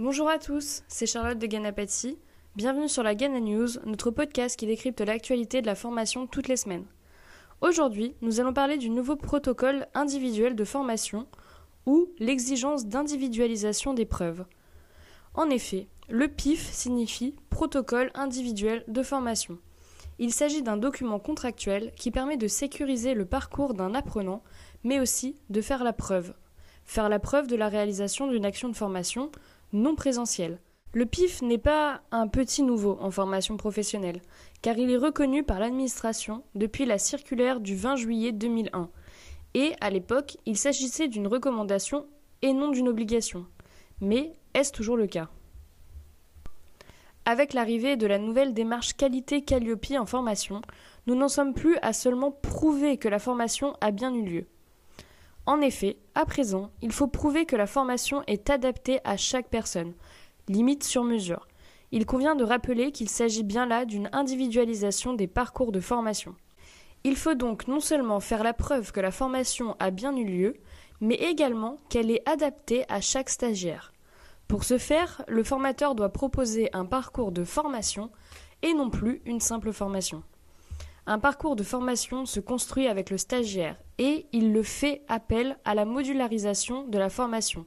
Bonjour à tous, c'est Charlotte de Ganapati. Bienvenue sur la Gana News, notre podcast qui décrypte l'actualité de la formation toutes les semaines. Aujourd'hui, nous allons parler du nouveau protocole individuel de formation ou l'exigence d'individualisation des preuves. En effet, le PIF signifie protocole individuel de formation. Il s'agit d'un document contractuel qui permet de sécuriser le parcours d'un apprenant, mais aussi de faire la preuve. Faire la preuve de la réalisation d'une action de formation non présentielle. Le PIF n'est pas un petit nouveau en formation professionnelle, car il est reconnu par l'administration depuis la circulaire du 20 juillet 2001. Et, à l'époque, il s'agissait d'une recommandation et non d'une obligation. Mais est-ce toujours le cas? Avec l'arrivée de la nouvelle démarche qualité Calliope en formation, nous n'en sommes plus à seulement prouver que la formation a bien eu lieu. En effet, à présent, il faut prouver que la formation est adaptée à chaque personne, limite sur mesure. Il convient de rappeler qu'il s'agit bien là d'une individualisation des parcours de formation. Il faut donc non seulement faire la preuve que la formation a bien eu lieu, mais également qu'elle est adaptée à chaque stagiaire. Pour ce faire, le formateur doit proposer un parcours de formation et non plus une simple formation. Un parcours de formation se construit avec le stagiaire et il le fait appel à la modularisation de la formation,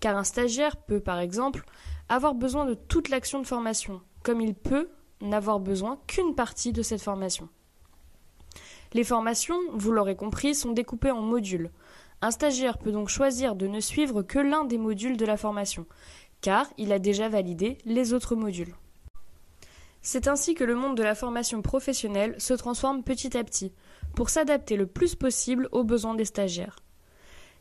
car un stagiaire peut par exemple avoir besoin de toute l'action de formation, comme il peut n'avoir besoin qu'une partie de cette formation. Les formations, vous l'aurez compris, sont découpées en modules. Un stagiaire peut donc choisir de ne suivre que l'un des modules de la formation, car il a déjà validé les autres modules. C'est ainsi que le monde de la formation professionnelle se transforme petit à petit, pour s'adapter le plus possible aux besoins des stagiaires.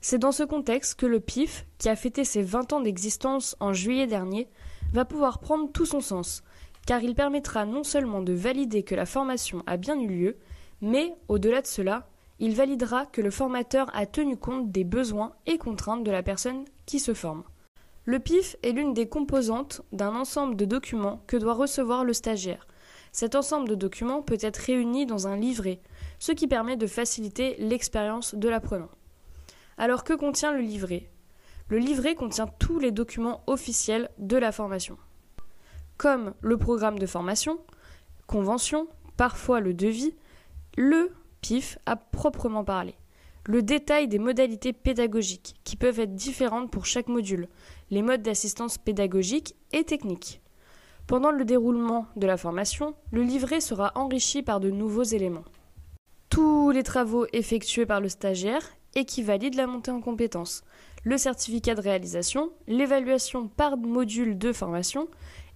C'est dans ce contexte que le PIF, qui a fêté ses 20 ans d'existence en juillet dernier, va pouvoir prendre tout son sens, car il permettra non seulement de valider que la formation a bien eu lieu, mais, au-delà de cela, il validera que le formateur a tenu compte des besoins et contraintes de la personne qui se forme. Le PIF est l'une des composantes d'un ensemble de documents que doit recevoir le stagiaire. Cet ensemble de documents peut être réuni dans un livret, ce qui permet de faciliter l'expérience de l'apprenant. Alors que contient le livret? Le livret contient tous les documents officiels de la formation, comme le programme de formation, convention, parfois le devis, le PIF à proprement parler le détail des modalités pédagogiques, qui peuvent être différentes pour chaque module, les modes d'assistance pédagogique et technique. Pendant le déroulement de la formation, le livret sera enrichi par de nouveaux éléments. Tous les travaux effectués par le stagiaire et qui la montée en compétences, le certificat de réalisation, l'évaluation par module de formation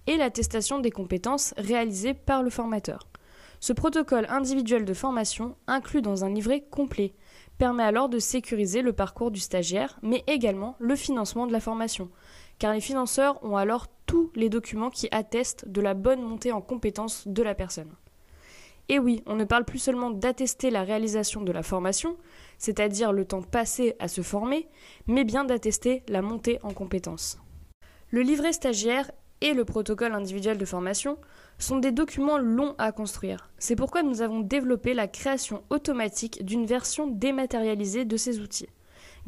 et l'attestation des compétences réalisées par le formateur. Ce protocole individuel de formation inclut dans un livret complet permet alors de sécuriser le parcours du stagiaire, mais également le financement de la formation, car les financeurs ont alors tous les documents qui attestent de la bonne montée en compétences de la personne. Et oui, on ne parle plus seulement d'attester la réalisation de la formation, c'est-à-dire le temps passé à se former, mais bien d'attester la montée en compétences. Le livret stagiaire et le protocole individuel de formation sont des documents longs à construire. C'est pourquoi nous avons développé la création automatique d'une version dématérialisée de ces outils.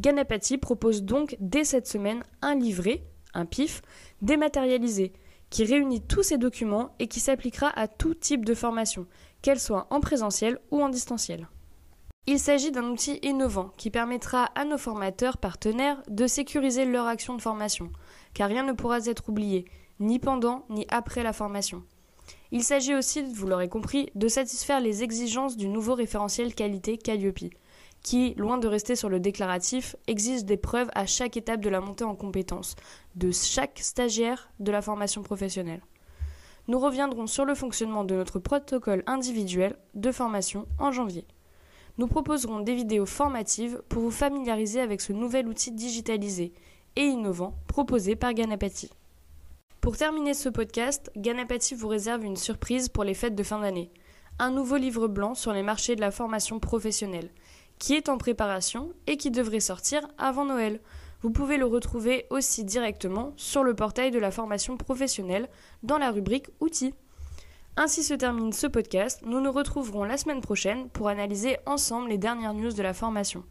Ganapati propose donc dès cette semaine un livret, un PIF, dématérialisé, qui réunit tous ces documents et qui s'appliquera à tout type de formation, qu'elle soit en présentiel ou en distanciel. Il s'agit d'un outil innovant qui permettra à nos formateurs partenaires de sécuriser leur action de formation, car rien ne pourra être oublié, ni pendant ni après la formation. Il s'agit aussi, vous l'aurez compris, de satisfaire les exigences du nouveau référentiel qualité Calliope, qui, loin de rester sur le déclaratif, exige des preuves à chaque étape de la montée en compétences de chaque stagiaire de la formation professionnelle. Nous reviendrons sur le fonctionnement de notre protocole individuel de formation en janvier. Nous proposerons des vidéos formatives pour vous familiariser avec ce nouvel outil digitalisé et innovant proposé par Ganapati. Pour terminer ce podcast, Ganapati vous réserve une surprise pour les fêtes de fin d'année. Un nouveau livre blanc sur les marchés de la formation professionnelle, qui est en préparation et qui devrait sortir avant Noël. Vous pouvez le retrouver aussi directement sur le portail de la formation professionnelle dans la rubrique Outils. Ainsi se termine ce podcast. Nous nous retrouverons la semaine prochaine pour analyser ensemble les dernières news de la formation.